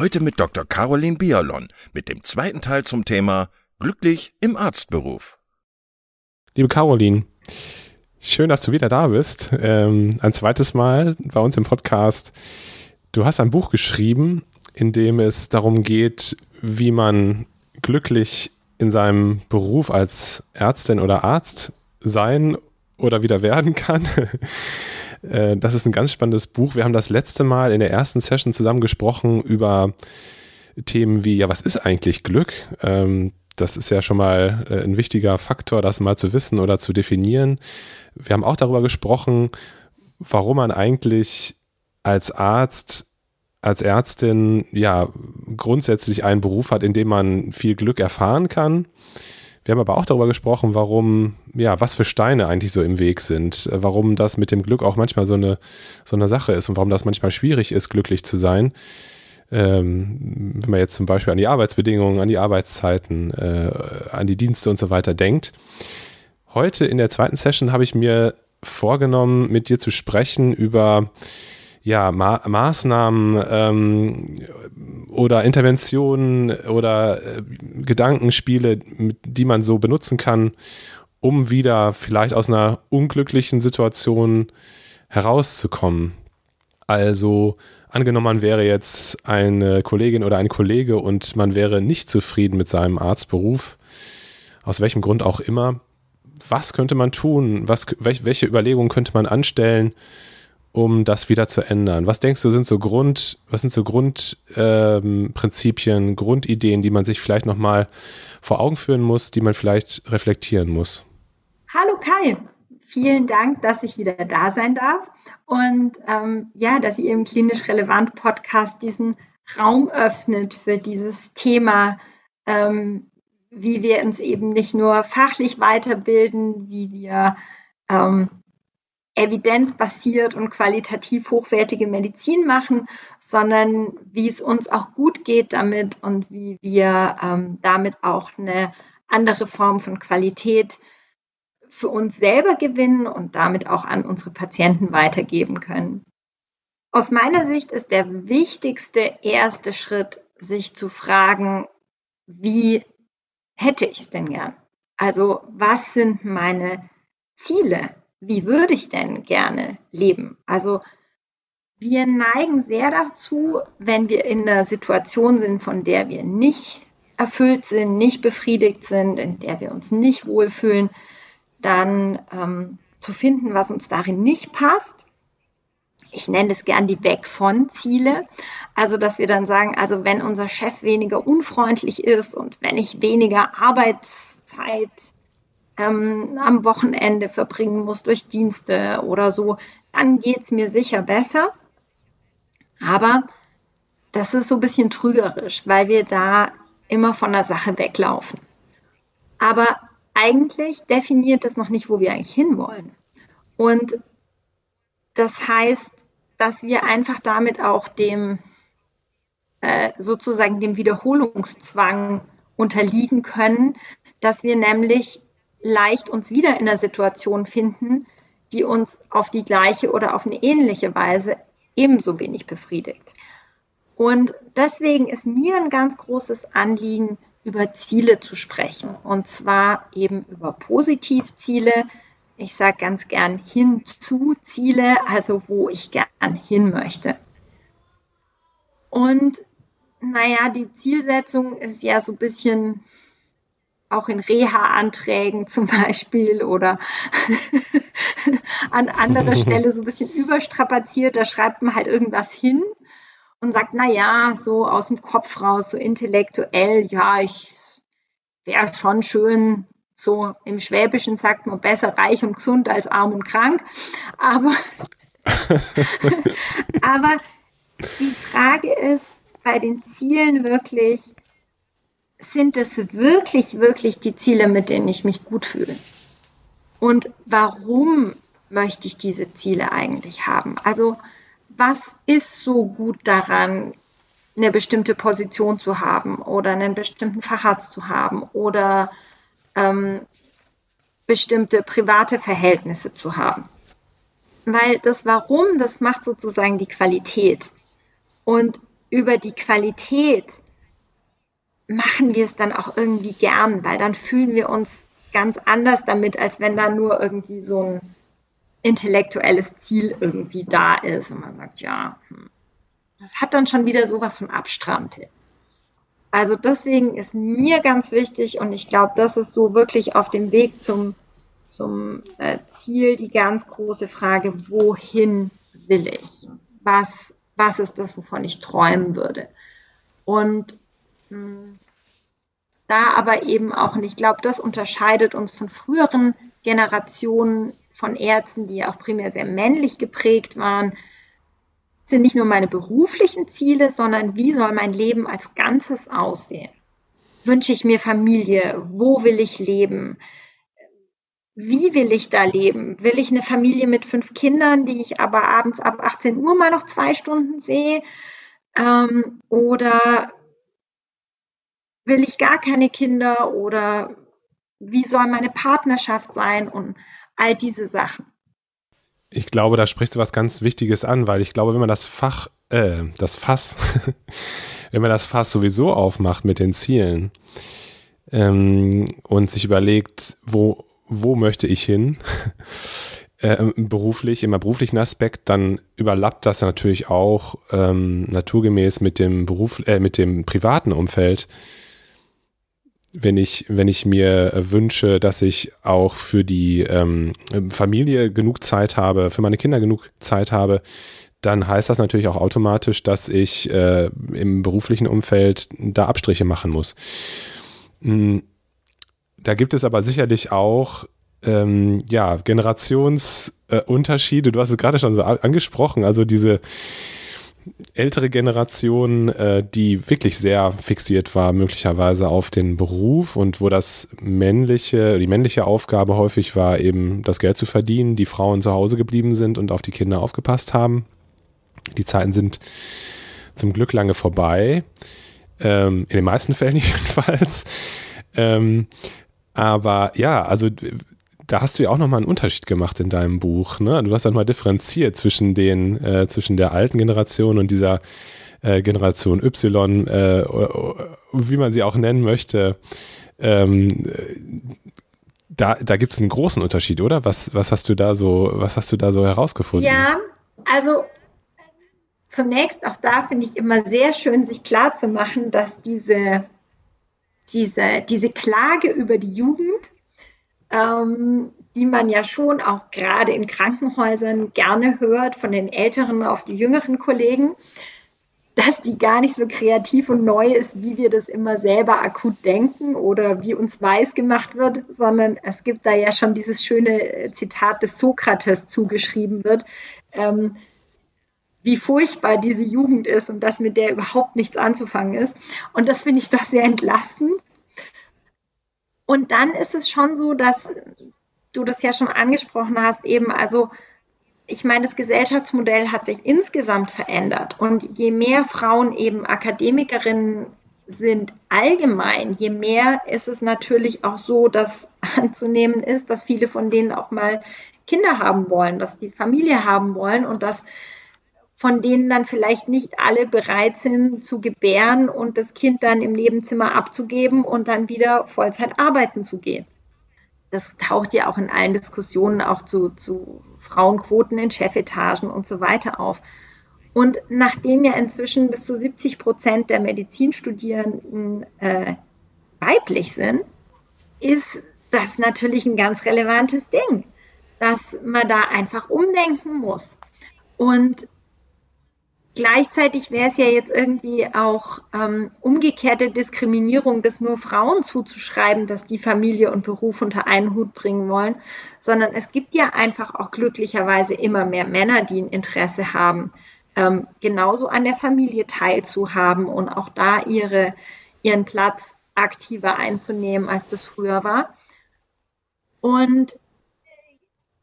Heute mit Dr. Caroline Bialon mit dem zweiten Teil zum Thema Glücklich im Arztberuf. Liebe Caroline, schön, dass du wieder da bist. Ähm, ein zweites Mal bei uns im Podcast. Du hast ein Buch geschrieben, in dem es darum geht, wie man glücklich in seinem Beruf als Ärztin oder Arzt sein oder wieder werden kann. Äh, das ist ein ganz spannendes Buch. Wir haben das letzte Mal in der ersten Session zusammen gesprochen über Themen wie, ja, was ist eigentlich Glück? Ähm, das ist ja schon mal äh, ein wichtiger Faktor, das mal zu wissen oder zu definieren. Wir haben auch darüber gesprochen, warum man eigentlich als Arzt, als Ärztin ja grundsätzlich einen Beruf hat, in dem man viel Glück erfahren kann. Wir haben aber auch darüber gesprochen, warum, ja, was für Steine eigentlich so im Weg sind, warum das mit dem Glück auch manchmal so eine, so eine Sache ist und warum das manchmal schwierig ist, glücklich zu sein. Ähm, wenn man jetzt zum Beispiel an die Arbeitsbedingungen, an die Arbeitszeiten, äh, an die Dienste und so weiter denkt. Heute in der zweiten Session habe ich mir vorgenommen, mit dir zu sprechen über ja, Ma Maßnahmen ähm, oder Interventionen oder äh, Gedankenspiele, die man so benutzen kann, um wieder vielleicht aus einer unglücklichen Situation herauszukommen. Also angenommen, man wäre jetzt eine Kollegin oder ein Kollege und man wäre nicht zufrieden mit seinem Arztberuf, aus welchem Grund auch immer. Was könnte man tun? Was, welche Überlegungen könnte man anstellen, um das wieder zu ändern? Was denkst du, sind so Grund, was sind so Grundprinzipien, ähm, Grundideen, die man sich vielleicht nochmal vor Augen führen muss, die man vielleicht reflektieren muss? Hallo Kai, vielen Dank, dass ich wieder da sein darf und ähm, ja, dass ihr im klinisch relevant Podcast diesen Raum öffnet für dieses Thema, ähm, wie wir uns eben nicht nur fachlich weiterbilden, wie wir ähm, evidenzbasiert und qualitativ hochwertige Medizin machen, sondern wie es uns auch gut geht damit und wie wir ähm, damit auch eine andere Form von Qualität für uns selber gewinnen und damit auch an unsere Patienten weitergeben können. Aus meiner Sicht ist der wichtigste erste Schritt, sich zu fragen, wie hätte ich es denn gern? Also was sind meine Ziele? Wie würde ich denn gerne leben? Also wir neigen sehr dazu, wenn wir in einer Situation sind, von der wir nicht erfüllt sind, nicht befriedigt sind, in der wir uns nicht wohlfühlen, dann ähm, zu finden, was uns darin nicht passt. Ich nenne es gern die Weg von Ziele. Also, dass wir dann sagen, also wenn unser Chef weniger unfreundlich ist und wenn ich weniger Arbeitszeit ähm, am Wochenende verbringen muss durch Dienste oder so, dann geht es mir sicher besser. Aber das ist so ein bisschen trügerisch, weil wir da immer von der Sache weglaufen. Aber eigentlich definiert das noch nicht, wo wir eigentlich hinwollen. Und das heißt, dass wir einfach damit auch dem äh, sozusagen dem Wiederholungszwang unterliegen können, dass wir nämlich leicht uns wieder in einer Situation finden, die uns auf die gleiche oder auf eine ähnliche Weise ebenso wenig befriedigt. Und deswegen ist mir ein ganz großes Anliegen, über Ziele zu sprechen. Und zwar eben über Positivziele. Ich sage ganz gern hin zu Ziele, also wo ich gern hin möchte. Und naja, die Zielsetzung ist ja so ein bisschen auch in Reha-Anträgen zum Beispiel oder an anderer Stelle so ein bisschen überstrapaziert. Da schreibt man halt irgendwas hin und sagt, na ja, so aus dem Kopf raus, so intellektuell, ja, ich wäre schon schön, so im Schwäbischen sagt man besser reich und gesund als arm und krank. Aber, aber die Frage ist bei den Zielen wirklich, sind es wirklich, wirklich die Ziele, mit denen ich mich gut fühle? Und warum möchte ich diese Ziele eigentlich haben? Also was ist so gut daran, eine bestimmte Position zu haben oder einen bestimmten Facharzt zu haben oder ähm, bestimmte private Verhältnisse zu haben? Weil das Warum, das macht sozusagen die Qualität. Und über die Qualität machen wir es dann auch irgendwie gern, weil dann fühlen wir uns ganz anders damit, als wenn da nur irgendwie so ein intellektuelles Ziel irgendwie da ist und man sagt, ja, hm, das hat dann schon wieder sowas von Abstrampel. Also deswegen ist mir ganz wichtig und ich glaube, das ist so wirklich auf dem Weg zum, zum äh, Ziel die ganz große Frage, wohin will ich? Was, was ist das, wovon ich träumen würde? Und da aber eben auch, und ich glaube, das unterscheidet uns von früheren Generationen von Ärzten, die ja auch primär sehr männlich geprägt waren, sind nicht nur meine beruflichen Ziele, sondern wie soll mein Leben als Ganzes aussehen? Wünsche ich mir Familie? Wo will ich leben? Wie will ich da leben? Will ich eine Familie mit fünf Kindern, die ich aber abends ab 18 Uhr mal noch zwei Stunden sehe? Ähm, oder will ich gar keine Kinder oder wie soll meine Partnerschaft sein und all diese Sachen. Ich glaube, da sprichst du was ganz Wichtiges an, weil ich glaube, wenn man das Fach, äh, das Fass, wenn man das Fass sowieso aufmacht mit den Zielen ähm, und sich überlegt, wo, wo möchte ich hin, äh, beruflich, im beruflichen Aspekt, dann überlappt das natürlich auch ähm, naturgemäß mit dem Beruf, äh, mit dem privaten Umfeld wenn ich, wenn ich mir wünsche, dass ich auch für die ähm, Familie genug Zeit habe, für meine Kinder genug Zeit habe, dann heißt das natürlich auch automatisch, dass ich äh, im beruflichen Umfeld da Abstriche machen muss. Hm, da gibt es aber sicherlich auch ähm, ja, Generationsunterschiede. du hast es gerade schon so angesprochen, also diese ältere Generation, äh, die wirklich sehr fixiert war, möglicherweise auf den Beruf und wo das männliche, die männliche Aufgabe häufig war, eben das Geld zu verdienen, die Frauen zu Hause geblieben sind und auf die Kinder aufgepasst haben. Die Zeiten sind zum Glück lange vorbei. Ähm, in den meisten Fällen jedenfalls. Ähm, aber ja, also da hast du ja auch nochmal einen Unterschied gemacht in deinem Buch. Ne? Du hast dann mal differenziert zwischen den, äh, zwischen der alten Generation und dieser äh, Generation Y, äh, wie man sie auch nennen möchte. Ähm, da da gibt es einen großen Unterschied, oder? Was, was hast du da so, was hast du da so herausgefunden? Ja, also zunächst auch da finde ich immer sehr schön, sich klar zu machen, dass diese, diese, diese Klage über die Jugend ähm, die man ja schon auch gerade in Krankenhäusern gerne hört von den älteren auf die jüngeren Kollegen, dass die gar nicht so kreativ und neu ist, wie wir das immer selber akut denken oder wie uns weiß gemacht wird, sondern es gibt da ja schon dieses schöne Zitat des Sokrates zugeschrieben wird, ähm, wie furchtbar diese Jugend ist und dass mit der überhaupt nichts anzufangen ist. Und das finde ich doch sehr entlastend, und dann ist es schon so, dass du das ja schon angesprochen hast, eben also ich meine, das Gesellschaftsmodell hat sich insgesamt verändert. Und je mehr Frauen eben Akademikerinnen sind allgemein, je mehr ist es natürlich auch so, dass anzunehmen ist, dass viele von denen auch mal Kinder haben wollen, dass die Familie haben wollen und dass von denen dann vielleicht nicht alle bereit sind zu gebären und das Kind dann im Nebenzimmer abzugeben und dann wieder Vollzeit arbeiten zu gehen. Das taucht ja auch in allen Diskussionen auch zu, zu Frauenquoten in Chefetagen und so weiter auf. Und nachdem ja inzwischen bis zu 70 Prozent der Medizinstudierenden äh, weiblich sind, ist das natürlich ein ganz relevantes Ding, dass man da einfach umdenken muss. Und gleichzeitig wäre es ja jetzt irgendwie auch ähm, umgekehrte Diskriminierung, das nur Frauen zuzuschreiben, dass die Familie und Beruf unter einen Hut bringen wollen, sondern es gibt ja einfach auch glücklicherweise immer mehr Männer, die ein Interesse haben, ähm, genauso an der Familie teilzuhaben und auch da ihre, ihren Platz aktiver einzunehmen, als das früher war. Und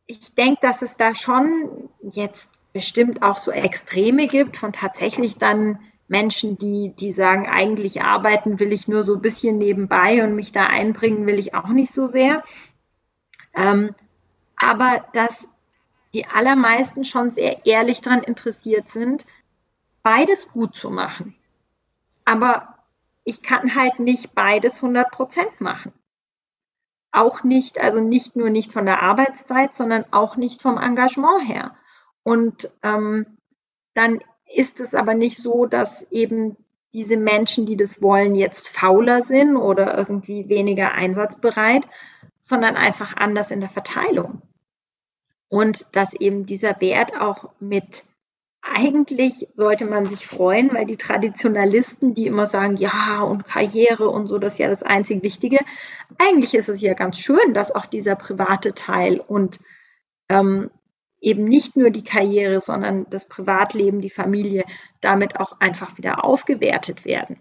ich denke, dass es da schon jetzt bestimmt auch so Extreme gibt von tatsächlich dann Menschen, die, die sagen, eigentlich arbeiten will ich nur so ein bisschen nebenbei und mich da einbringen will ich auch nicht so sehr. Ähm, aber dass die allermeisten schon sehr ehrlich daran interessiert sind, beides gut zu machen. Aber ich kann halt nicht beides 100 Prozent machen. Auch nicht, also nicht nur nicht von der Arbeitszeit, sondern auch nicht vom Engagement her. Und ähm, dann ist es aber nicht so, dass eben diese Menschen, die das wollen, jetzt fauler sind oder irgendwie weniger einsatzbereit, sondern einfach anders in der Verteilung. Und dass eben dieser Wert auch mit eigentlich sollte man sich freuen, weil die Traditionalisten, die immer sagen, ja, und Karriere und so, das ist ja das einzig Wichtige. Eigentlich ist es ja ganz schön, dass auch dieser private Teil und ähm, eben nicht nur die Karriere, sondern das Privatleben, die Familie damit auch einfach wieder aufgewertet werden.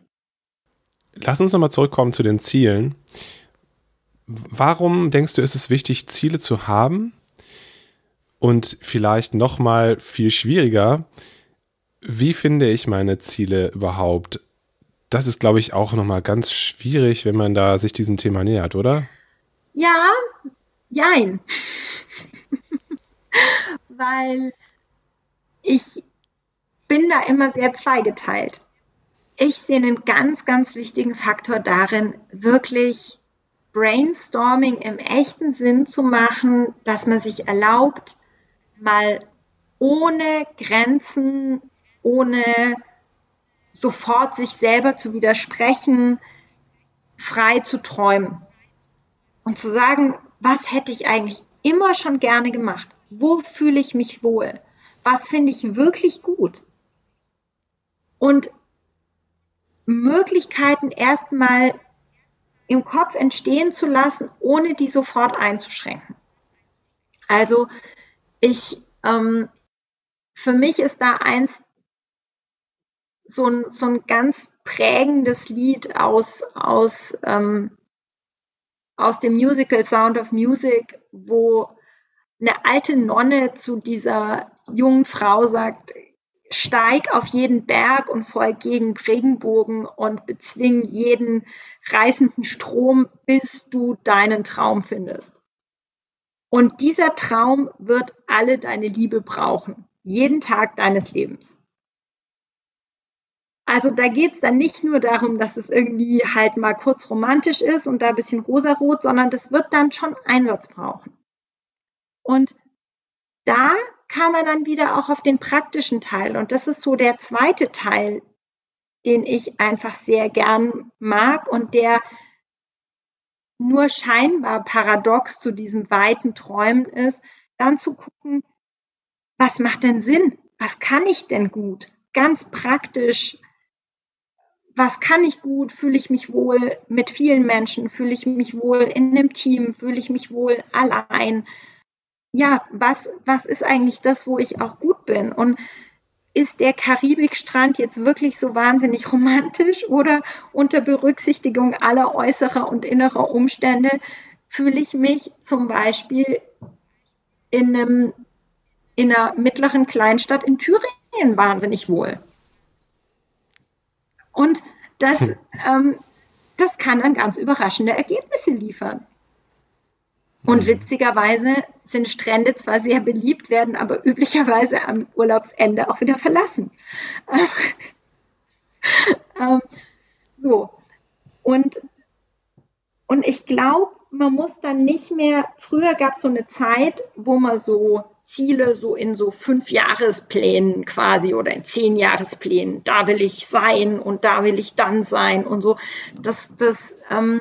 Lass uns nochmal zurückkommen zu den Zielen. Warum denkst du, ist es wichtig, Ziele zu haben? Und vielleicht noch mal viel schwieriger, wie finde ich meine Ziele überhaupt? Das ist, glaube ich, auch noch mal ganz schwierig, wenn man da sich diesem Thema nähert, oder? Ja, jein. Weil ich bin da immer sehr zweigeteilt. Ich sehe einen ganz, ganz wichtigen Faktor darin, wirklich Brainstorming im echten Sinn zu machen, dass man sich erlaubt, mal ohne Grenzen, ohne sofort sich selber zu widersprechen, frei zu träumen und zu sagen, was hätte ich eigentlich immer schon gerne gemacht? Wo fühle ich mich wohl? Was finde ich wirklich gut? Und Möglichkeiten erstmal im Kopf entstehen zu lassen, ohne die sofort einzuschränken. Also ich, ähm, für mich ist da eins so ein, so ein ganz prägendes Lied aus, aus, ähm, aus dem Musical Sound of Music, wo eine alte Nonne zu dieser jungen Frau sagt, steig auf jeden Berg und folg gegen Regenbogen und bezwing jeden reißenden Strom, bis du deinen Traum findest. Und dieser Traum wird alle deine Liebe brauchen, jeden Tag deines Lebens. Also da geht es dann nicht nur darum, dass es irgendwie halt mal kurz romantisch ist und da ein bisschen rosarot, sondern das wird dann schon Einsatz brauchen. Und da kam er dann wieder auch auf den praktischen Teil. Und das ist so der zweite Teil, den ich einfach sehr gern mag und der nur scheinbar paradox zu diesem weiten Träumen ist, dann zu gucken, was macht denn Sinn? Was kann ich denn gut? Ganz praktisch. Was kann ich gut? Fühle ich mich wohl mit vielen Menschen? Fühle ich mich wohl in einem Team? Fühle ich mich wohl allein? Ja, was, was ist eigentlich das, wo ich auch gut bin? Und ist der Karibikstrand jetzt wirklich so wahnsinnig romantisch oder unter Berücksichtigung aller äußerer und innerer Umstände fühle ich mich zum Beispiel in, einem, in einer mittleren Kleinstadt in Thüringen wahnsinnig wohl. Und das, hm. ähm, das kann dann ganz überraschende Ergebnisse liefern. Und witzigerweise sind Strände zwar sehr beliebt, werden aber üblicherweise am Urlaubsende auch wieder verlassen. ähm, so. Und, und ich glaube, man muss dann nicht mehr, früher gab es so eine Zeit, wo man so Ziele so in so fünf Jahresplänen quasi oder in zehn Jahresplänen. Da will ich sein und da will ich dann sein und so. Das, das, ähm,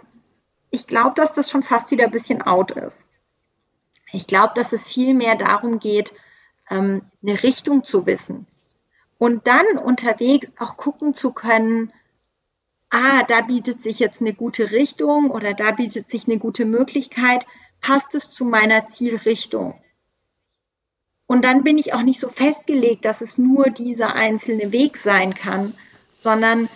ich glaube, dass das schon fast wieder ein bisschen out ist. Ich glaube, dass es viel mehr darum geht, ähm, eine Richtung zu wissen und dann unterwegs auch gucken zu können, ah, da bietet sich jetzt eine gute Richtung oder da bietet sich eine gute Möglichkeit, passt es zu meiner Zielrichtung? Und dann bin ich auch nicht so festgelegt, dass es nur dieser einzelne Weg sein kann, sondern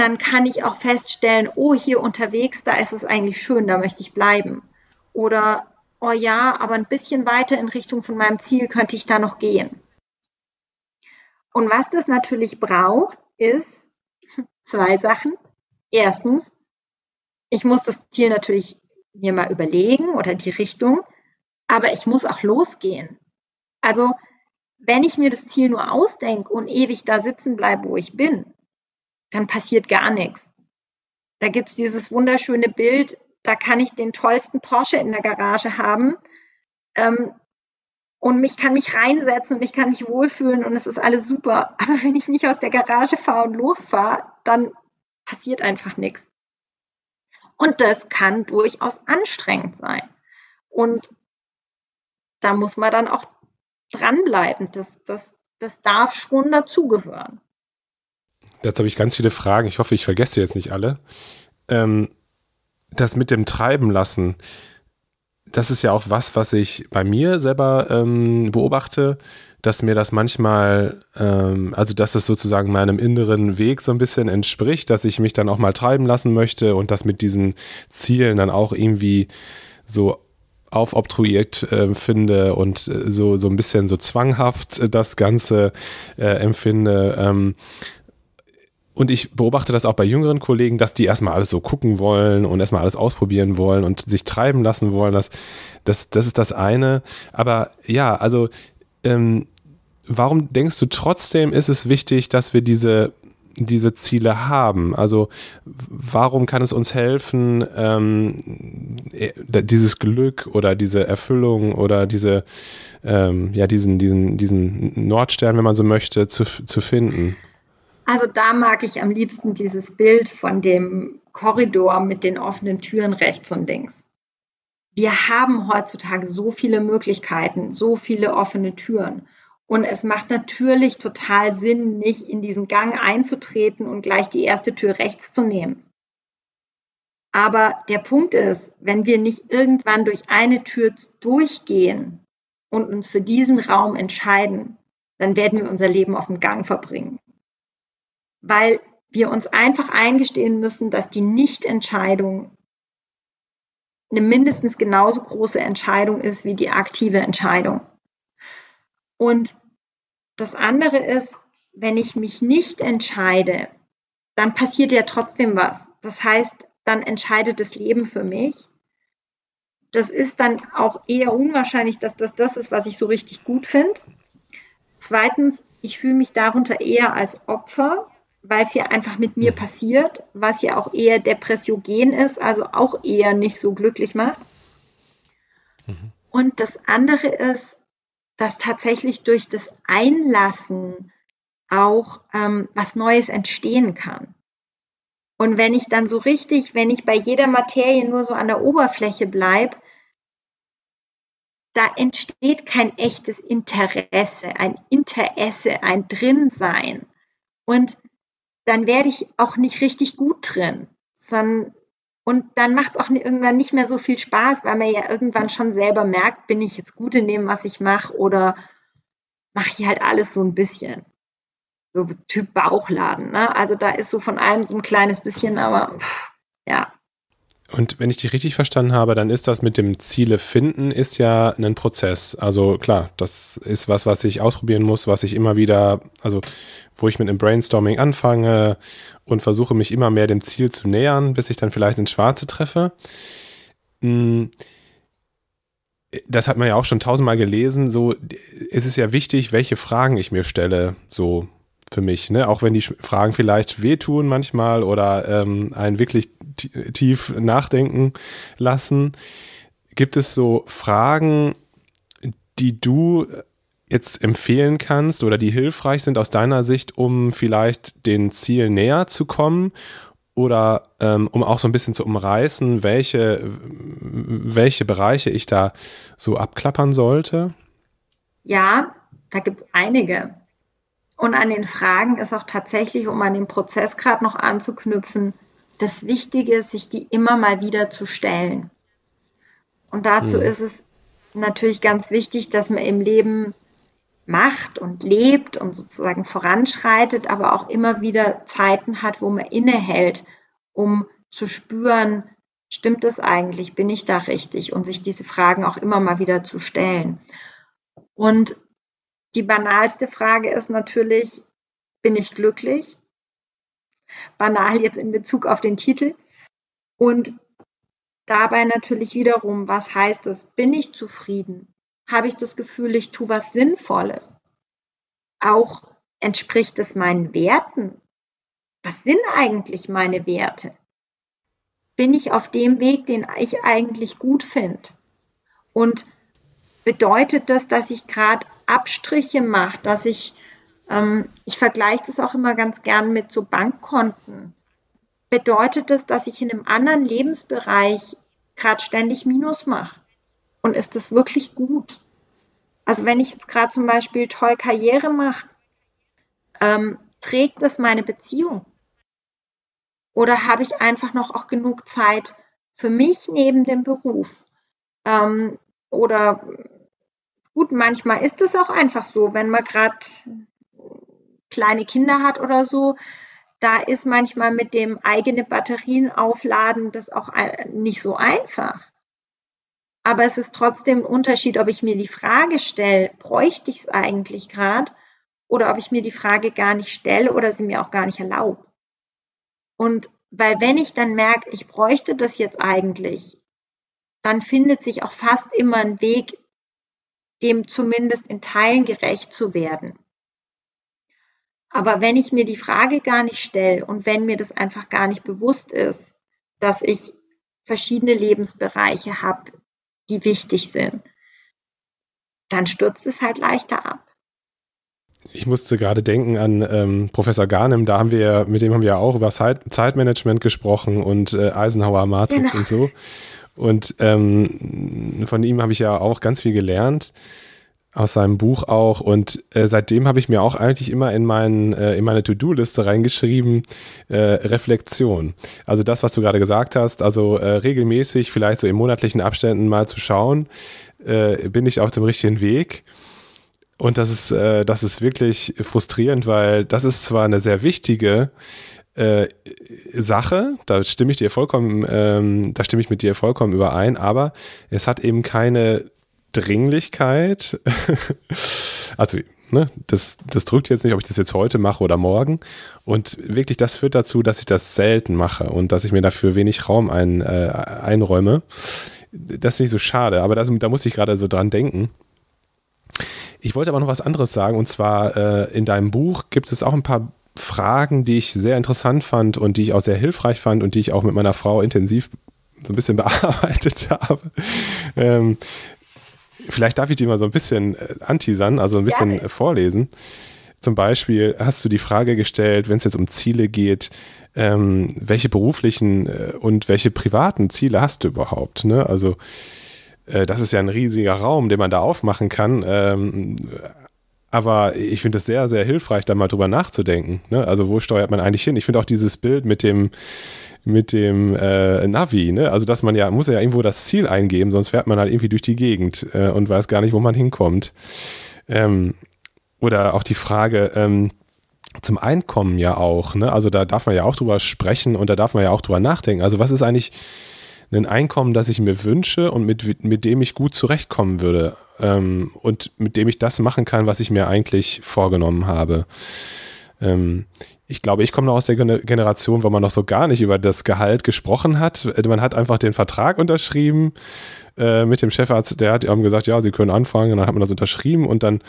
dann kann ich auch feststellen, oh, hier unterwegs, da ist es eigentlich schön, da möchte ich bleiben. Oder, oh ja, aber ein bisschen weiter in Richtung von meinem Ziel könnte ich da noch gehen. Und was das natürlich braucht, ist zwei Sachen. Erstens, ich muss das Ziel natürlich mir mal überlegen oder die Richtung, aber ich muss auch losgehen. Also wenn ich mir das Ziel nur ausdenke und ewig da sitzen bleibe, wo ich bin, dann passiert gar nichts. Da gibt es dieses wunderschöne Bild, da kann ich den tollsten Porsche in der Garage haben ähm, und mich kann mich reinsetzen und ich kann mich wohlfühlen und es ist alles super. Aber wenn ich nicht aus der Garage fahre und losfahre, dann passiert einfach nichts. Und das kann durchaus anstrengend sein. Und da muss man dann auch dranbleiben. Das, das, das darf schon dazugehören. Jetzt habe ich ganz viele Fragen. Ich hoffe, ich vergesse jetzt nicht alle. Ähm, das mit dem Treiben lassen, das ist ja auch was, was ich bei mir selber ähm, beobachte, dass mir das manchmal, ähm, also dass es sozusagen meinem inneren Weg so ein bisschen entspricht, dass ich mich dann auch mal treiben lassen möchte und das mit diesen Zielen dann auch irgendwie so aufobtruiert äh, finde und äh, so, so ein bisschen so zwanghaft äh, das Ganze äh, empfinde. Ähm, und ich beobachte das auch bei jüngeren Kollegen, dass die erstmal alles so gucken wollen und erstmal alles ausprobieren wollen und sich treiben lassen wollen. Das, das, das ist das eine. Aber ja, also ähm, warum denkst du trotzdem ist es wichtig, dass wir diese diese Ziele haben? Also warum kann es uns helfen, ähm, äh, dieses Glück oder diese Erfüllung oder diese, ähm, ja, diesen, diesen, diesen Nordstern, wenn man so möchte, zu, zu finden? Also da mag ich am liebsten dieses Bild von dem Korridor mit den offenen Türen rechts und links. Wir haben heutzutage so viele Möglichkeiten, so viele offene Türen. Und es macht natürlich total Sinn, nicht in diesen Gang einzutreten und gleich die erste Tür rechts zu nehmen. Aber der Punkt ist, wenn wir nicht irgendwann durch eine Tür durchgehen und uns für diesen Raum entscheiden, dann werden wir unser Leben auf dem Gang verbringen. Weil wir uns einfach eingestehen müssen, dass die Nichtentscheidung eine mindestens genauso große Entscheidung ist wie die aktive Entscheidung. Und das andere ist, wenn ich mich nicht entscheide, dann passiert ja trotzdem was. Das heißt, dann entscheidet das Leben für mich. Das ist dann auch eher unwahrscheinlich, dass das das ist, was ich so richtig gut finde. Zweitens, ich fühle mich darunter eher als Opfer, weil es ja einfach mit mir mhm. passiert, was ja auch eher depressiogen ist, also auch eher nicht so glücklich macht. Mhm. Und das andere ist, dass tatsächlich durch das Einlassen auch ähm, was Neues entstehen kann. Und wenn ich dann so richtig, wenn ich bei jeder Materie nur so an der Oberfläche bleibe, da entsteht kein echtes Interesse, ein Interesse, ein Drinsein. Und dann werde ich auch nicht richtig gut drin, sondern und dann macht es auch irgendwann nicht mehr so viel Spaß, weil man ja irgendwann schon selber merkt, bin ich jetzt gut in dem, was ich mache oder mache ich halt alles so ein bisschen. So Typ Bauchladen. Ne? Also da ist so von allem so ein kleines bisschen, aber pff, ja. Und wenn ich dich richtig verstanden habe, dann ist das mit dem Ziele finden, ist ja ein Prozess. Also klar, das ist was, was ich ausprobieren muss, was ich immer wieder, also wo ich mit einem Brainstorming anfange und versuche mich immer mehr dem Ziel zu nähern, bis ich dann vielleicht ins Schwarze treffe. Hm, das hat man ja auch schon tausendmal gelesen. So, es ist ja wichtig, welche Fragen ich mir stelle. So für mich, ne? Auch wenn die Fragen vielleicht wehtun manchmal oder ähm, einen wirklich tief nachdenken lassen. Gibt es so Fragen, die du jetzt empfehlen kannst oder die hilfreich sind aus deiner Sicht, um vielleicht den Ziel näher zu kommen oder ähm, um auch so ein bisschen zu umreißen, welche, welche Bereiche ich da so abklappern sollte? Ja, da gibt es einige. Und an den Fragen ist auch tatsächlich, um an den Prozess gerade noch anzuknüpfen, das Wichtige, sich die immer mal wieder zu stellen. Und dazu hm. ist es natürlich ganz wichtig, dass man im Leben macht und lebt und sozusagen voranschreitet, aber auch immer wieder Zeiten hat, wo man innehält, um zu spüren, stimmt es eigentlich, bin ich da richtig und sich diese Fragen auch immer mal wieder zu stellen. Und die banalste Frage ist natürlich, bin ich glücklich? Banal jetzt in Bezug auf den Titel. Und dabei natürlich wiederum, was heißt es? Bin ich zufrieden? habe ich das Gefühl, ich tue was Sinnvolles. Auch entspricht es meinen Werten. Was sind eigentlich meine Werte? Bin ich auf dem Weg, den ich eigentlich gut finde? Und bedeutet das, dass ich gerade Abstriche mache, dass ich, ich vergleiche das auch immer ganz gern mit so Bankkonten. Bedeutet das, dass ich in einem anderen Lebensbereich gerade ständig Minus mache? Und ist das wirklich gut? Also wenn ich jetzt gerade zum Beispiel toll Karriere mache, ähm, trägt das meine Beziehung? Oder habe ich einfach noch auch genug Zeit für mich neben dem Beruf? Ähm, oder gut, manchmal ist es auch einfach so, wenn man gerade kleine Kinder hat oder so, da ist manchmal mit dem eigene Batterien aufladen das auch nicht so einfach. Aber es ist trotzdem ein Unterschied, ob ich mir die Frage stelle, bräuchte ich es eigentlich gerade, oder ob ich mir die Frage gar nicht stelle oder sie mir auch gar nicht erlaube. Und weil wenn ich dann merke, ich bräuchte das jetzt eigentlich, dann findet sich auch fast immer ein Weg, dem zumindest in Teilen gerecht zu werden. Aber wenn ich mir die Frage gar nicht stelle und wenn mir das einfach gar nicht bewusst ist, dass ich verschiedene Lebensbereiche habe, die wichtig sind, dann stürzt es halt leichter ab. Ich musste gerade denken an ähm, Professor Garnem, da haben wir, mit dem haben wir ja auch über Zeit, Zeitmanagement gesprochen und äh, Eisenhower Matrix genau. und so. Und ähm, von ihm habe ich ja auch ganz viel gelernt aus seinem Buch auch und äh, seitdem habe ich mir auch eigentlich immer in, mein, äh, in meine To-Do-Liste reingeschrieben, äh, Reflexion. Also das, was du gerade gesagt hast, also äh, regelmäßig, vielleicht so in monatlichen Abständen mal zu schauen, äh, bin ich auf dem richtigen Weg. Und das ist, äh, das ist wirklich frustrierend, weil das ist zwar eine sehr wichtige äh, Sache, da stimme ich dir vollkommen, ähm, da stimme ich mit dir vollkommen überein, aber es hat eben keine Dringlichkeit. also, ne, das, das drückt jetzt nicht, ob ich das jetzt heute mache oder morgen. Und wirklich, das führt dazu, dass ich das selten mache und dass ich mir dafür wenig Raum ein, äh, einräume. Das finde ich so schade, aber das, da muss ich gerade so dran denken. Ich wollte aber noch was anderes sagen, und zwar äh, in deinem Buch gibt es auch ein paar Fragen, die ich sehr interessant fand und die ich auch sehr hilfreich fand und die ich auch mit meiner Frau intensiv so ein bisschen bearbeitet habe. Ähm, Vielleicht darf ich die mal so ein bisschen äh, anteasern, also ein bisschen Gerne. vorlesen. Zum Beispiel hast du die Frage gestellt, wenn es jetzt um Ziele geht, ähm, welche beruflichen äh, und welche privaten Ziele hast du überhaupt? Ne? Also äh, das ist ja ein riesiger Raum, den man da aufmachen kann. Ähm, aber ich finde es sehr, sehr hilfreich, da mal drüber nachzudenken. Ne? Also wo steuert man eigentlich hin? Ich finde auch dieses Bild mit dem mit dem äh, Navi, ne? Also dass man ja, muss ja irgendwo das Ziel eingeben, sonst fährt man halt irgendwie durch die Gegend äh, und weiß gar nicht, wo man hinkommt. Ähm, oder auch die Frage, ähm, zum Einkommen ja auch, ne? Also da darf man ja auch drüber sprechen und da darf man ja auch drüber nachdenken. Also was ist eigentlich ein Einkommen, das ich mir wünsche und mit, mit dem ich gut zurechtkommen würde ähm, und mit dem ich das machen kann, was ich mir eigentlich vorgenommen habe. Ähm, ich glaube, ich komme noch aus der Generation, wo man noch so gar nicht über das Gehalt gesprochen hat. Man hat einfach den Vertrag unterschrieben äh, mit dem Chefarzt, der hat ihm gesagt, ja, Sie können anfangen, und dann hat man das unterschrieben und dann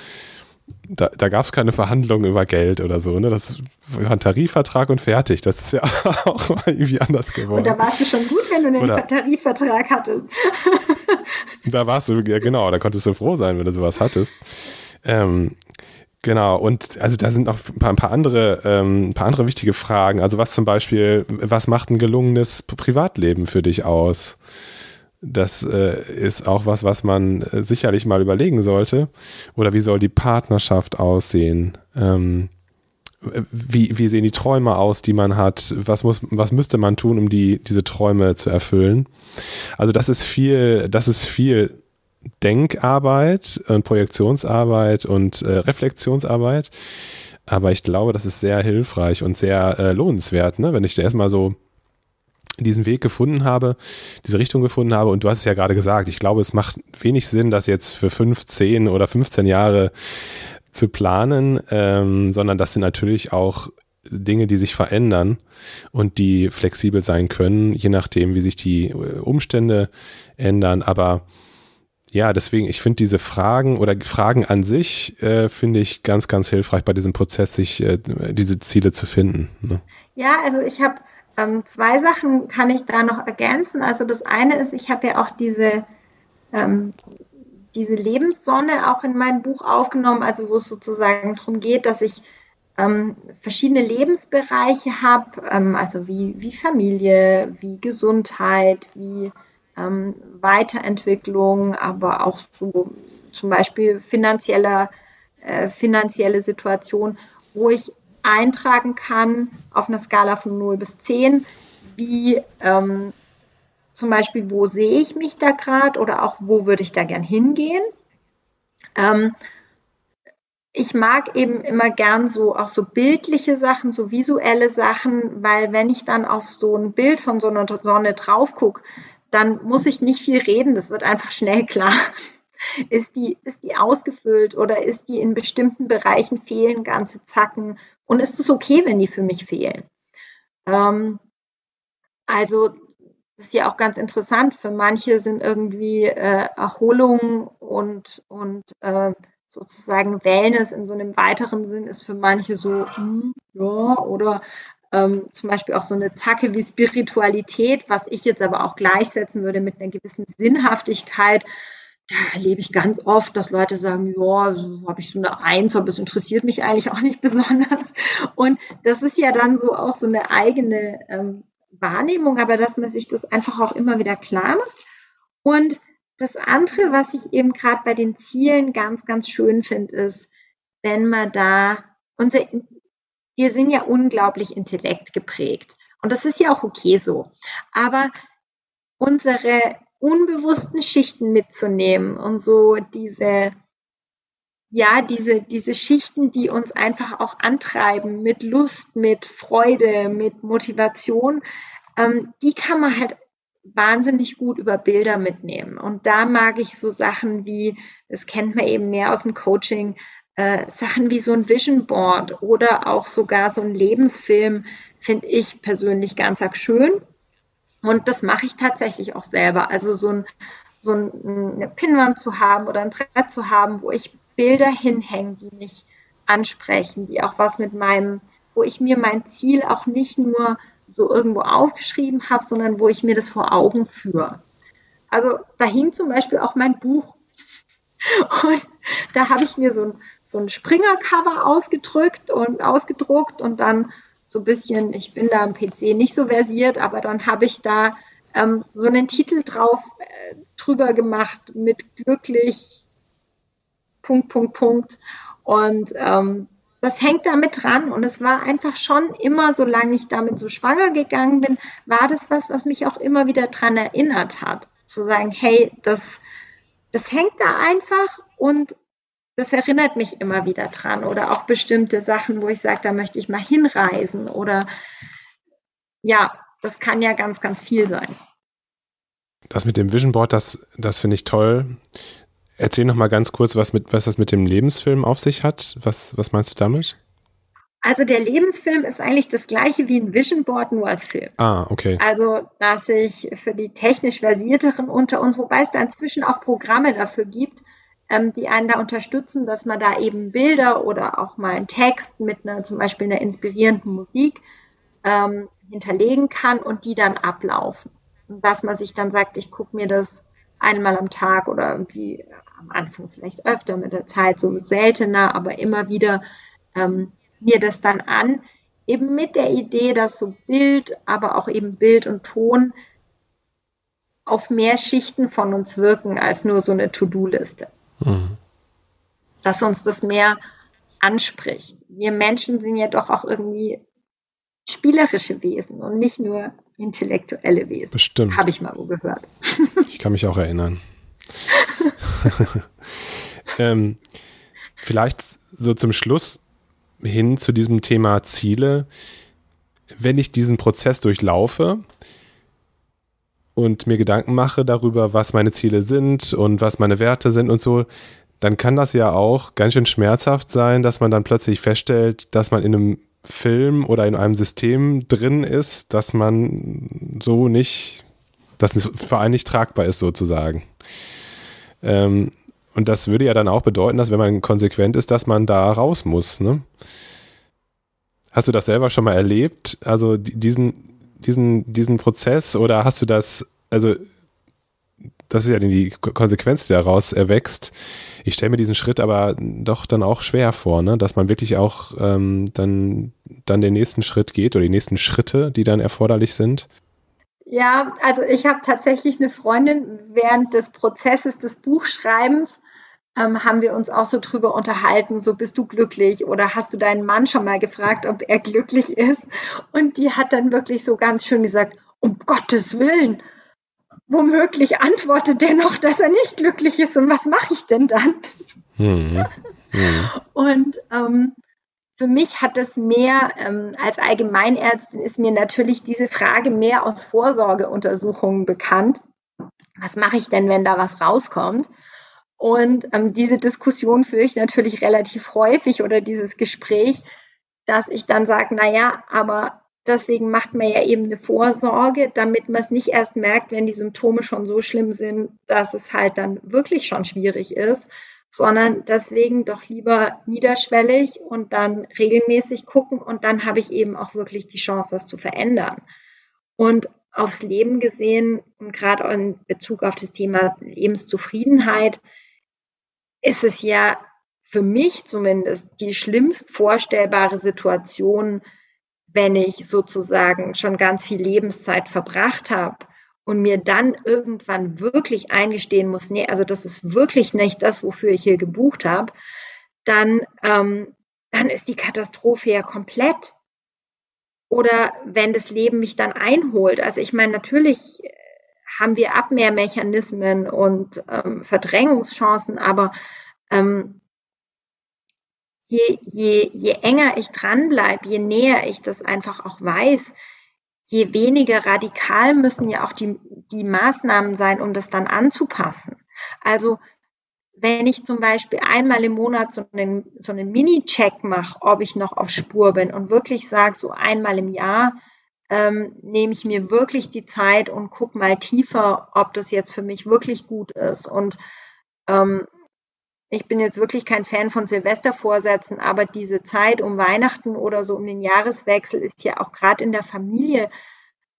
da, da gab es keine Verhandlungen über Geld oder so. Ne? Das war ein Tarifvertrag und fertig. Das ist ja auch irgendwie anders geworden. Und da warst du schon gut, wenn du einen Tarifvertrag hattest. da warst du, ja genau, da konntest du froh sein, wenn du sowas hattest. Ähm, Genau, und also da sind noch ein paar, ein paar andere, ähm, ein paar andere wichtige Fragen. Also was zum Beispiel, was macht ein gelungenes Privatleben für dich aus? Das äh, ist auch was, was man äh, sicherlich mal überlegen sollte. Oder wie soll die Partnerschaft aussehen? Ähm, wie, wie sehen die Träume aus, die man hat? Was muss, was müsste man tun, um die, diese Träume zu erfüllen? Also das ist viel, das ist viel Denkarbeit, und Projektionsarbeit und äh, Reflexionsarbeit. Aber ich glaube, das ist sehr hilfreich und sehr äh, lohnenswert, ne? wenn ich da erstmal so diesen Weg gefunden habe, diese Richtung gefunden habe. Und du hast es ja gerade gesagt, ich glaube, es macht wenig Sinn, das jetzt für 15 oder 15 Jahre zu planen, ähm, sondern das sind natürlich auch Dinge, die sich verändern und die flexibel sein können, je nachdem, wie sich die äh, Umstände ändern. Aber ja, deswegen, ich finde diese Fragen oder Fragen an sich, äh, finde ich ganz, ganz hilfreich bei diesem Prozess, sich äh, diese Ziele zu finden. Ne? Ja, also ich habe ähm, zwei Sachen kann ich da noch ergänzen. Also das eine ist, ich habe ja auch diese, ähm, diese Lebenssonne auch in meinem Buch aufgenommen, also wo es sozusagen darum geht, dass ich ähm, verschiedene Lebensbereiche habe, ähm, also wie, wie Familie, wie Gesundheit, wie ähm, Weiterentwicklung, aber auch so zum Beispiel finanzieller, äh, finanzielle Situation, wo ich eintragen kann auf einer Skala von 0 bis 10, wie ähm, zum Beispiel, wo sehe ich mich da gerade oder auch wo würde ich da gern hingehen. Ähm, ich mag eben immer gern so auch so bildliche Sachen, so visuelle Sachen, weil wenn ich dann auf so ein Bild von so einer Sonne drauf gucke, dann muss ich nicht viel reden, das wird einfach schnell klar. Ist die, ist die ausgefüllt oder ist die in bestimmten Bereichen fehlen ganze Zacken und ist es okay, wenn die für mich fehlen? Ähm, also das ist ja auch ganz interessant. Für manche sind irgendwie äh, Erholung und, und äh, sozusagen Wellness in so einem weiteren Sinn ist für manche so, hm, ja, oder ähm, zum Beispiel auch so eine Zacke wie Spiritualität, was ich jetzt aber auch gleichsetzen würde mit einer gewissen Sinnhaftigkeit. Da erlebe ich ganz oft, dass Leute sagen, ja, so habe ich so eine Eins, aber es interessiert mich eigentlich auch nicht besonders. Und das ist ja dann so auch so eine eigene ähm, Wahrnehmung, aber dass man sich das einfach auch immer wieder klar macht. Und das andere, was ich eben gerade bei den Zielen ganz, ganz schön finde, ist, wenn man da unser wir sind ja unglaublich Intellekt geprägt. Und das ist ja auch okay so. Aber unsere unbewussten Schichten mitzunehmen und so diese, ja, diese, diese Schichten, die uns einfach auch antreiben mit Lust, mit Freude, mit Motivation, ähm, die kann man halt wahnsinnig gut über Bilder mitnehmen. Und da mag ich so Sachen wie, das kennt man eben mehr aus dem Coaching, äh, Sachen wie so ein Vision Board oder auch sogar so ein Lebensfilm finde ich persönlich ganz arg schön. Und das mache ich tatsächlich auch selber. Also so, ein, so ein, eine Pinnwand zu haben oder ein Brett zu haben, wo ich Bilder hinhänge, die mich ansprechen, die auch was mit meinem, wo ich mir mein Ziel auch nicht nur so irgendwo aufgeschrieben habe, sondern wo ich mir das vor Augen führe. Also da hing zum Beispiel auch mein Buch. Und da habe ich mir so ein, so ein Springer-Cover ausgedrückt und ausgedruckt und dann so ein bisschen, ich bin da am PC nicht so versiert, aber dann habe ich da ähm, so einen Titel drauf äh, drüber gemacht mit glücklich Punkt, Punkt, Punkt. Und ähm, das hängt damit dran. Und es war einfach schon immer, solange ich damit so schwanger gegangen bin, war das was, was mich auch immer wieder dran erinnert hat. Zu sagen, hey, das, das hängt da einfach und das erinnert mich immer wieder dran oder auch bestimmte Sachen, wo ich sage, da möchte ich mal hinreisen oder ja, das kann ja ganz, ganz viel sein. Das mit dem Vision Board, das, das finde ich toll. Erzähl noch mal ganz kurz, was, mit, was das mit dem Lebensfilm auf sich hat. Was, was meinst du damit? Also der Lebensfilm ist eigentlich das gleiche wie ein Vision Board, nur als Film. Ah, okay. Also, dass ich für die technisch versierteren unter uns, wobei es da inzwischen auch Programme dafür gibt, ähm, die einen da unterstützen, dass man da eben Bilder oder auch mal einen Text mit einer zum Beispiel einer inspirierenden Musik ähm, hinterlegen kann und die dann ablaufen. Und dass man sich dann sagt, ich gucke mir das einmal am Tag oder irgendwie am Anfang vielleicht öfter mit der Zeit, so seltener, aber immer wieder ähm, mir das dann an, eben mit der Idee, dass so Bild, aber auch eben Bild und Ton auf mehr Schichten von uns wirken als nur so eine To-Do-Liste. Mhm. Dass uns das mehr anspricht. Wir Menschen sind ja doch auch irgendwie spielerische Wesen und nicht nur intellektuelle Wesen. Bestimmt. Habe ich mal wo gehört. Ich kann mich auch erinnern. ähm, vielleicht so zum Schluss hin zu diesem Thema Ziele. Wenn ich diesen Prozess durchlaufe und mir Gedanken mache darüber, was meine Ziele sind und was meine Werte sind und so, dann kann das ja auch ganz schön schmerzhaft sein, dass man dann plötzlich feststellt, dass man in einem Film oder in einem System drin ist, dass man so nicht, dass es für einen nicht tragbar ist sozusagen. Ähm, und das würde ja dann auch bedeuten, dass wenn man konsequent ist, dass man da raus muss. Ne? Hast du das selber schon mal erlebt? Also diesen, diesen, diesen Prozess oder hast du das, also das ist ja die Konsequenz, die daraus erwächst. Ich stelle mir diesen Schritt aber doch dann auch schwer vor, ne? dass man wirklich auch ähm, dann, dann den nächsten Schritt geht oder die nächsten Schritte, die dann erforderlich sind. Ja, also ich habe tatsächlich eine Freundin während des Prozesses des Buchschreibens ähm, haben wir uns auch so drüber unterhalten, so bist du glücklich oder hast du deinen Mann schon mal gefragt, ob er glücklich ist? Und die hat dann wirklich so ganz schön gesagt, um Gottes Willen, womöglich antwortet der noch, dass er nicht glücklich ist und was mache ich denn dann? Mhm. Mhm. Und ähm, für mich hat es mehr, ähm, als Allgemeinärztin ist mir natürlich diese Frage mehr aus Vorsorgeuntersuchungen bekannt. Was mache ich denn, wenn da was rauskommt? Und ähm, diese Diskussion führe ich natürlich relativ häufig oder dieses Gespräch, dass ich dann sage, naja, aber deswegen macht man ja eben eine Vorsorge, damit man es nicht erst merkt, wenn die Symptome schon so schlimm sind, dass es halt dann wirklich schon schwierig ist, sondern deswegen doch lieber niederschwellig und dann regelmäßig gucken und dann habe ich eben auch wirklich die Chance, das zu verändern. Und aufs Leben gesehen und gerade in Bezug auf das Thema Lebenszufriedenheit ist es ja für mich zumindest die schlimmst vorstellbare Situation, wenn ich sozusagen schon ganz viel Lebenszeit verbracht habe und mir dann irgendwann wirklich eingestehen muss, nee, also das ist wirklich nicht das, wofür ich hier gebucht habe, dann, ähm, dann ist die Katastrophe ja komplett. Oder wenn das Leben mich dann einholt. Also ich meine, natürlich haben wir Abmehrmechanismen und ähm, Verdrängungschancen, aber ähm, je, je, je enger ich dranbleibe, je näher ich das einfach auch weiß, je weniger radikal müssen ja auch die, die Maßnahmen sein, um das dann anzupassen. Also wenn ich zum Beispiel einmal im Monat so einen, so einen Mini-Check mache, ob ich noch auf Spur bin und wirklich sage, so einmal im Jahr, ähm, nehme ich mir wirklich die Zeit und gucke mal tiefer, ob das jetzt für mich wirklich gut ist. Und ähm, ich bin jetzt wirklich kein Fan von Silvestervorsätzen, aber diese Zeit um Weihnachten oder so um den Jahreswechsel ist ja auch gerade in der Familie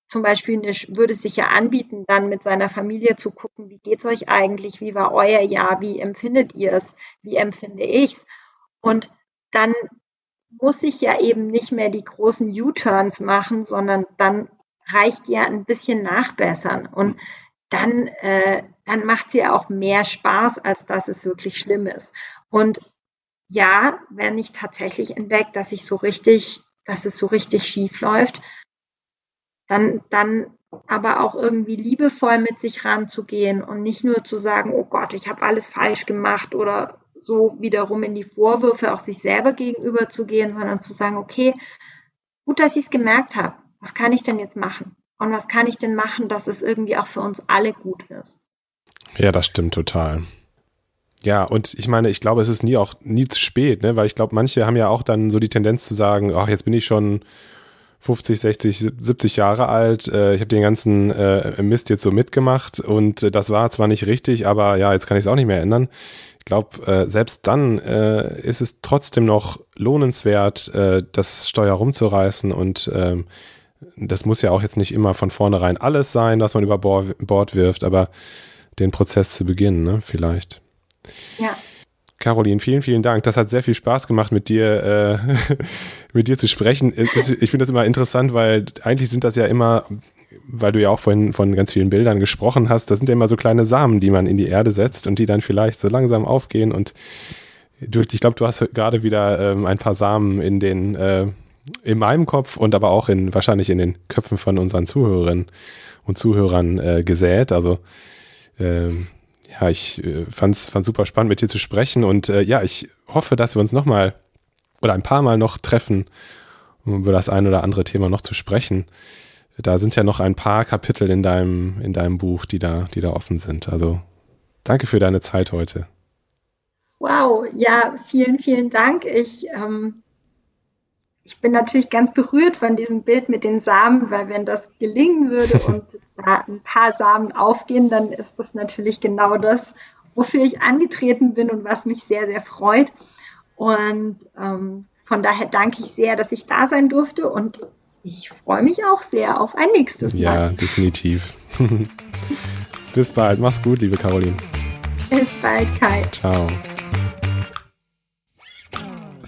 zum Beispiel eine, würde es sich ja anbieten, dann mit seiner Familie zu gucken, wie geht's euch eigentlich, wie war euer Jahr, wie empfindet ihr es, wie empfinde ich's? Und dann muss ich ja eben nicht mehr die großen U-Turns machen, sondern dann reicht ja ein bisschen nachbessern. Und dann, äh, dann macht es ja auch mehr Spaß, als dass es wirklich schlimm ist. Und ja, wenn ich tatsächlich entdeckt, dass ich so richtig, dass es so richtig schief läuft, dann, dann aber auch irgendwie liebevoll mit sich ranzugehen und nicht nur zu sagen, oh Gott, ich habe alles falsch gemacht oder so wiederum in die Vorwürfe auch sich selber gegenüber zu gehen, sondern zu sagen, okay, gut, dass ich es gemerkt habe. Was kann ich denn jetzt machen? Und was kann ich denn machen, dass es irgendwie auch für uns alle gut ist? Ja, das stimmt total. Ja, und ich meine, ich glaube, es ist nie auch nie zu spät, ne? Weil ich glaube, manche haben ja auch dann so die Tendenz zu sagen, ach, jetzt bin ich schon 50, 60, 70 Jahre alt. Äh, ich habe den ganzen äh, Mist jetzt so mitgemacht und äh, das war zwar nicht richtig, aber ja, jetzt kann ich es auch nicht mehr ändern. Ich glaube, äh, selbst dann äh, ist es trotzdem noch lohnenswert, äh, das Steuer rumzureißen und ähm, das muss ja auch jetzt nicht immer von vornherein alles sein, was man über Bord wirft, aber den Prozess zu beginnen, ne, vielleicht. Ja. Caroline, vielen, vielen Dank. Das hat sehr viel Spaß gemacht, mit dir, äh, mit dir zu sprechen. Ich finde das immer interessant, weil eigentlich sind das ja immer, weil du ja auch vorhin von ganz vielen Bildern gesprochen hast, das sind ja immer so kleine Samen, die man in die Erde setzt und die dann vielleicht so langsam aufgehen. Und du, ich glaube, du hast gerade wieder ähm, ein paar Samen in den, äh, in meinem Kopf und aber auch in wahrscheinlich in den Köpfen von unseren Zuhörerinnen und Zuhörern äh, gesät. Also ähm, ja, ich äh, fand's, fand's super spannend, mit dir zu sprechen und äh, ja, ich hoffe, dass wir uns nochmal oder ein paar Mal noch treffen, um über das ein oder andere Thema noch zu sprechen. Da sind ja noch ein paar Kapitel in deinem, in deinem Buch, die da, die da offen sind. Also danke für deine Zeit heute. Wow, ja, vielen, vielen Dank. Ich ähm, ich bin natürlich ganz berührt von diesem Bild mit den Samen, weil wenn das gelingen würde und da ein paar Samen aufgehen, dann ist das natürlich genau das, wofür ich angetreten bin und was mich sehr, sehr freut. Und ähm, von daher danke ich sehr, dass ich da sein durfte und ich freue mich auch sehr auf ein nächstes Mal. Ja, definitiv. Bis bald. Mach's gut, liebe Caroline. Bis bald, Kai. Ciao.